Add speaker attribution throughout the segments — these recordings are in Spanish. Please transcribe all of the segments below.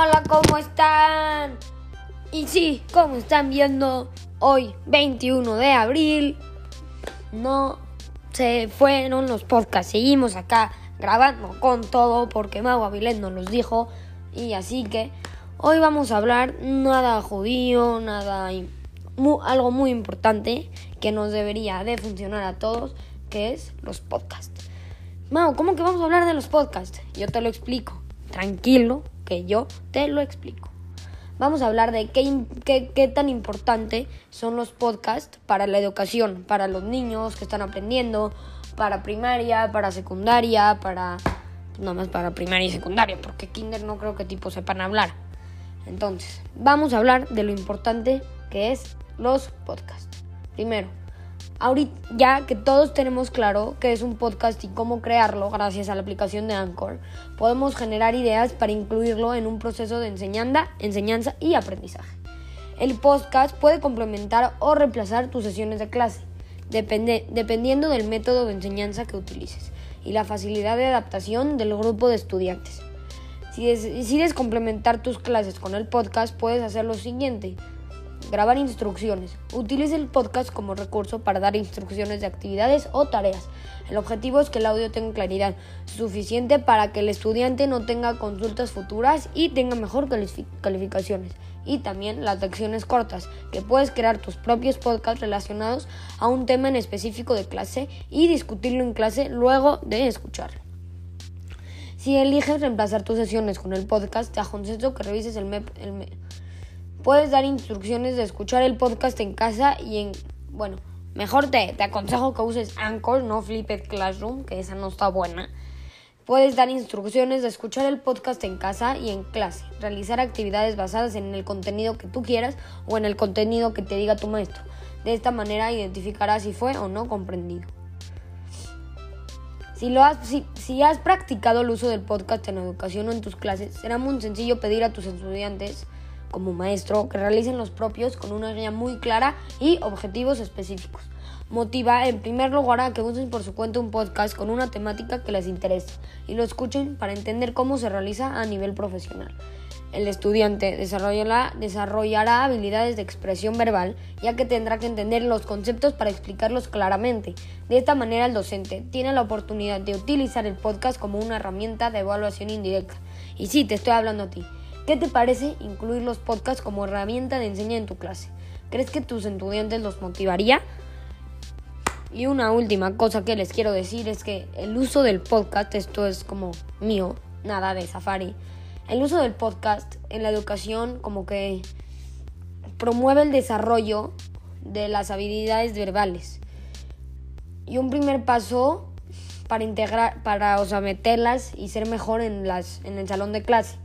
Speaker 1: Hola, ¿cómo están? Y sí, como están viendo, hoy 21 de abril no se fueron los podcasts. Seguimos acá grabando con todo porque Mau Avilés nos los dijo. Y así que hoy vamos a hablar nada judío, nada algo muy importante que nos debería de funcionar a todos, que es los podcasts. Mau, ¿cómo que vamos a hablar de los podcasts? Yo te lo explico. Tranquilo, que yo te lo explico. Vamos a hablar de qué, qué, tan importante son los podcasts para la educación, para los niños que están aprendiendo, para primaria, para secundaria, para... No más para primaria y secundaria, porque kinder no creo que tipo sepan hablar. Entonces, vamos a hablar de lo importante que es los podcasts. Primero, ahorita ya que todos tenemos claro qué es un podcast y cómo crearlo gracias a la aplicación de Anchor, podemos generar ideas para incluirlo en un proceso de enseñanza, enseñanza y aprendizaje. El podcast puede complementar o reemplazar tus sesiones de clase, depende, dependiendo del método de enseñanza que utilices y la facilidad de adaptación del grupo de estudiantes. Si decides complementar tus clases con el podcast, puedes hacer lo siguiente. Grabar instrucciones. Utilice el podcast como recurso para dar instrucciones de actividades o tareas. El objetivo es que el audio tenga claridad suficiente para que el estudiante no tenga consultas futuras y tenga mejor calificaciones. Y también las lecciones cortas, que puedes crear tus propios podcasts relacionados a un tema en específico de clase y discutirlo en clase luego de escucharlo. Si eliges reemplazar tus sesiones con el podcast, te aconsejo que revises el, el Puedes dar instrucciones de escuchar el podcast en casa y en... Bueno, mejor te, te aconsejo que uses Anchor, no Flipped Classroom, que esa no está buena. Puedes dar instrucciones de escuchar el podcast en casa y en clase, realizar actividades basadas en el contenido que tú quieras o en el contenido que te diga tu maestro. De esta manera identificarás si fue o no comprendido. Si, lo has, si, si has practicado el uso del podcast en educación o en tus clases, será muy sencillo pedir a tus estudiantes como maestro que realicen los propios con una guía muy clara y objetivos específicos. Motiva en primer lugar a que usen por su cuenta un podcast con una temática que les interese y lo escuchen para entender cómo se realiza a nivel profesional. El estudiante desarrollará, desarrollará habilidades de expresión verbal, ya que tendrá que entender los conceptos para explicarlos claramente. De esta manera, el docente tiene la oportunidad de utilizar el podcast como una herramienta de evaluación indirecta. Y sí, te estoy hablando a ti. ¿Qué te parece incluir los podcasts como herramienta de enseñanza en tu clase? ¿Crees que tus estudiantes los motivaría? Y una última cosa que les quiero decir es que el uso del podcast, esto es como mío, nada de Safari, el uso del podcast en la educación como que promueve el desarrollo de las habilidades verbales. Y un primer paso para integrar, para o meterlas y ser mejor en, las, en el salón de clase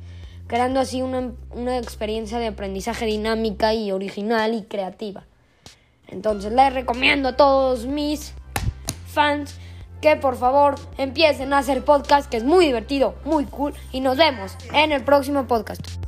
Speaker 1: creando así una, experiencia de aprendizaje dinámica y original y creativa. Entonces les recomiendo a todos mis fans que por favor empiecen a hacer podcast, que es muy divertido, muy cool, y nos vemos en el próximo podcast.